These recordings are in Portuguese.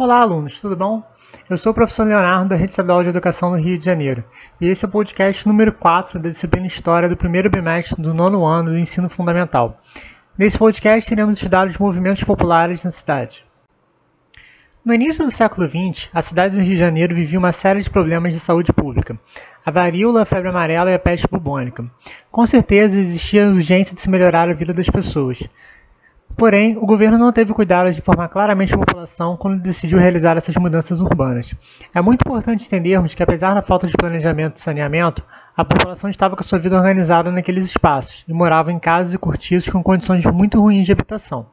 Olá, alunos, tudo bom? Eu sou o professor Leonardo, da Rede Estadual de Educação do Rio de Janeiro, e esse é o podcast número 4 da disciplina História do primeiro bimestre do nono ano do ensino fundamental. Nesse podcast, iremos estudar os movimentos populares na cidade. No início do século XX, a cidade do Rio de Janeiro vivia uma série de problemas de saúde pública. A varíola, a febre amarela e a peste bubônica. Com certeza existia urgência de se melhorar a vida das pessoas. Porém, o governo não teve cuidado de informar claramente a população quando decidiu realizar essas mudanças urbanas. É muito importante entendermos que, apesar da falta de planejamento e saneamento, a população estava com a sua vida organizada naqueles espaços e morava em casas e cortiços com condições muito ruins de habitação.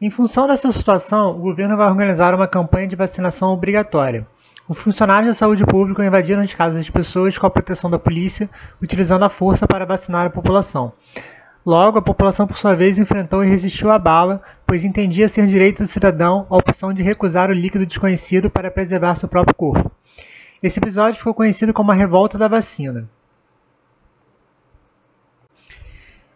Em função dessa situação, o governo vai organizar uma campanha de vacinação obrigatória. Os funcionários da saúde pública invadiram as casas das pessoas com a proteção da polícia, utilizando a força para vacinar a população. Logo, a população, por sua vez, enfrentou e resistiu à bala, pois entendia ser direito do cidadão a opção de recusar o líquido desconhecido para preservar seu próprio corpo. Esse episódio ficou conhecido como a Revolta da Vacina.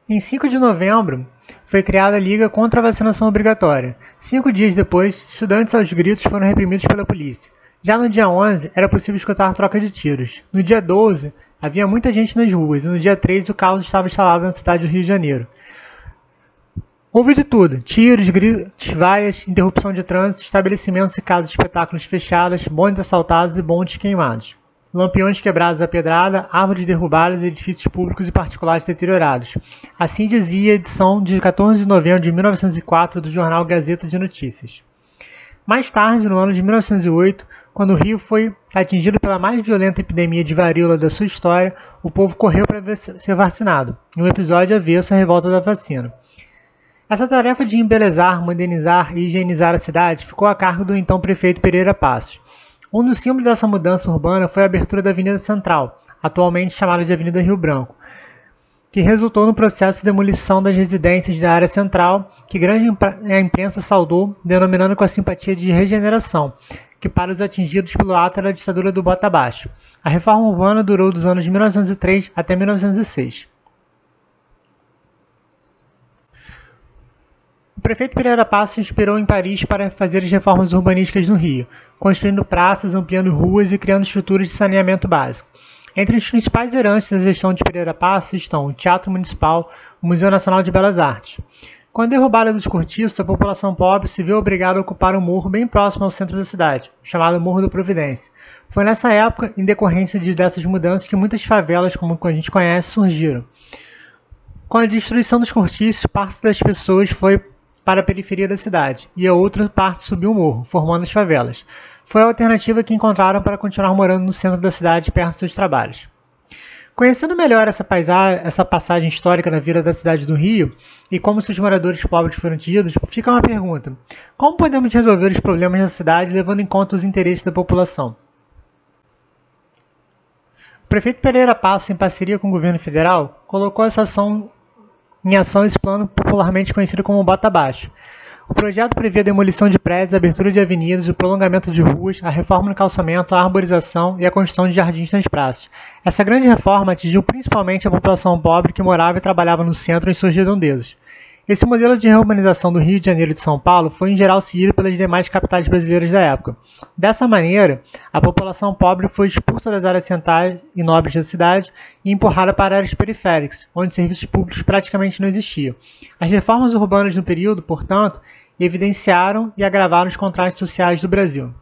Em 5 de novembro, foi criada a Liga contra a Vacinação Obrigatória. Cinco dias depois, estudantes aos gritos foram reprimidos pela polícia. Já no dia 11, era possível escutar troca de tiros. No dia 12, Havia muita gente nas ruas e no dia 13 o caos estava instalado na cidade do Rio de Janeiro. Houve de tudo: tiros, gritos, vaias, interrupção de trânsito, estabelecimentos e casas de espetáculos fechadas, bondes assaltados e bondes queimados. Lampiões quebrados à pedrada, árvores derrubadas e edifícios públicos e particulares deteriorados. Assim dizia a edição de 14 de novembro de 1904 do jornal Gazeta de Notícias. Mais tarde, no ano de 1908, quando o Rio foi atingido pela mais violenta epidemia de varíola da sua história, o povo correu para ser vacinado, em um episódio avesso à revolta da vacina. Essa tarefa de embelezar, modernizar e higienizar a cidade ficou a cargo do então prefeito Pereira Passos. Um dos símbolos dessa mudança urbana foi a abertura da Avenida Central, atualmente chamada de Avenida Rio Branco, que resultou no processo de demolição das residências da área central, que grande imprensa saudou, denominando com a simpatia de regeneração, que para os atingidos pelo ato era a ditadura do bota abaixo. A reforma urbana durou dos anos 1903 até 1906. O prefeito Pereira Passos se inspirou em Paris para fazer as reformas urbanísticas no Rio, construindo praças, ampliando ruas e criando estruturas de saneamento básico. Entre os principais herantes da gestão de Pereira Passos estão o Teatro Municipal, o Museu Nacional de Belas Artes. Com a derrubada dos cortiços, a população pobre se viu obrigada a ocupar um morro bem próximo ao centro da cidade, chamado Morro da Providência. Foi nessa época, em decorrência de dessas mudanças, que muitas favelas, como a gente conhece, surgiram. Com a destruição dos cortiços, parte das pessoas foi para a periferia da cidade e a outra parte subiu o morro, formando as favelas. Foi a alternativa que encontraram para continuar morando no centro da cidade perto dos seus trabalhos. Conhecendo melhor essa, paisagem, essa passagem histórica na vida da cidade do Rio e como seus moradores pobres foram atingidos, fica uma pergunta: como podemos resolver os problemas da cidade levando em conta os interesses da população? O prefeito Pereira Passa, em parceria com o governo federal, colocou essa ação em ação esse plano popularmente conhecido como Bota Abaixo, o projeto prevê a demolição de prédios, a abertura de avenidas, o prolongamento de ruas, a reforma no calçamento, a arborização e a construção de jardins nas praças. Essa grande reforma atingiu principalmente a população pobre que morava e trabalhava no centro e suas redondezas. Esse modelo de reurbanização do Rio de Janeiro e de São Paulo foi em geral seguido pelas demais capitais brasileiras da época. Dessa maneira, a população pobre foi expulsa das áreas centrais e nobres da cidade e empurrada para áreas periféricas, onde serviços públicos praticamente não existiam. As reformas urbanas no período, portanto, evidenciaram e agravaram os contrastes sociais do Brasil.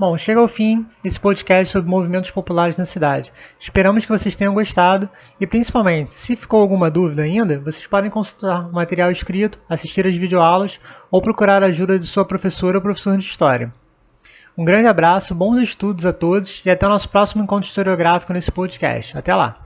Bom, chega ao fim esse podcast sobre movimentos populares na cidade. Esperamos que vocês tenham gostado e, principalmente, se ficou alguma dúvida ainda, vocês podem consultar o material escrito, assistir às videoaulas ou procurar a ajuda de sua professora ou professor de História. Um grande abraço, bons estudos a todos e até o nosso próximo encontro historiográfico nesse podcast. Até lá!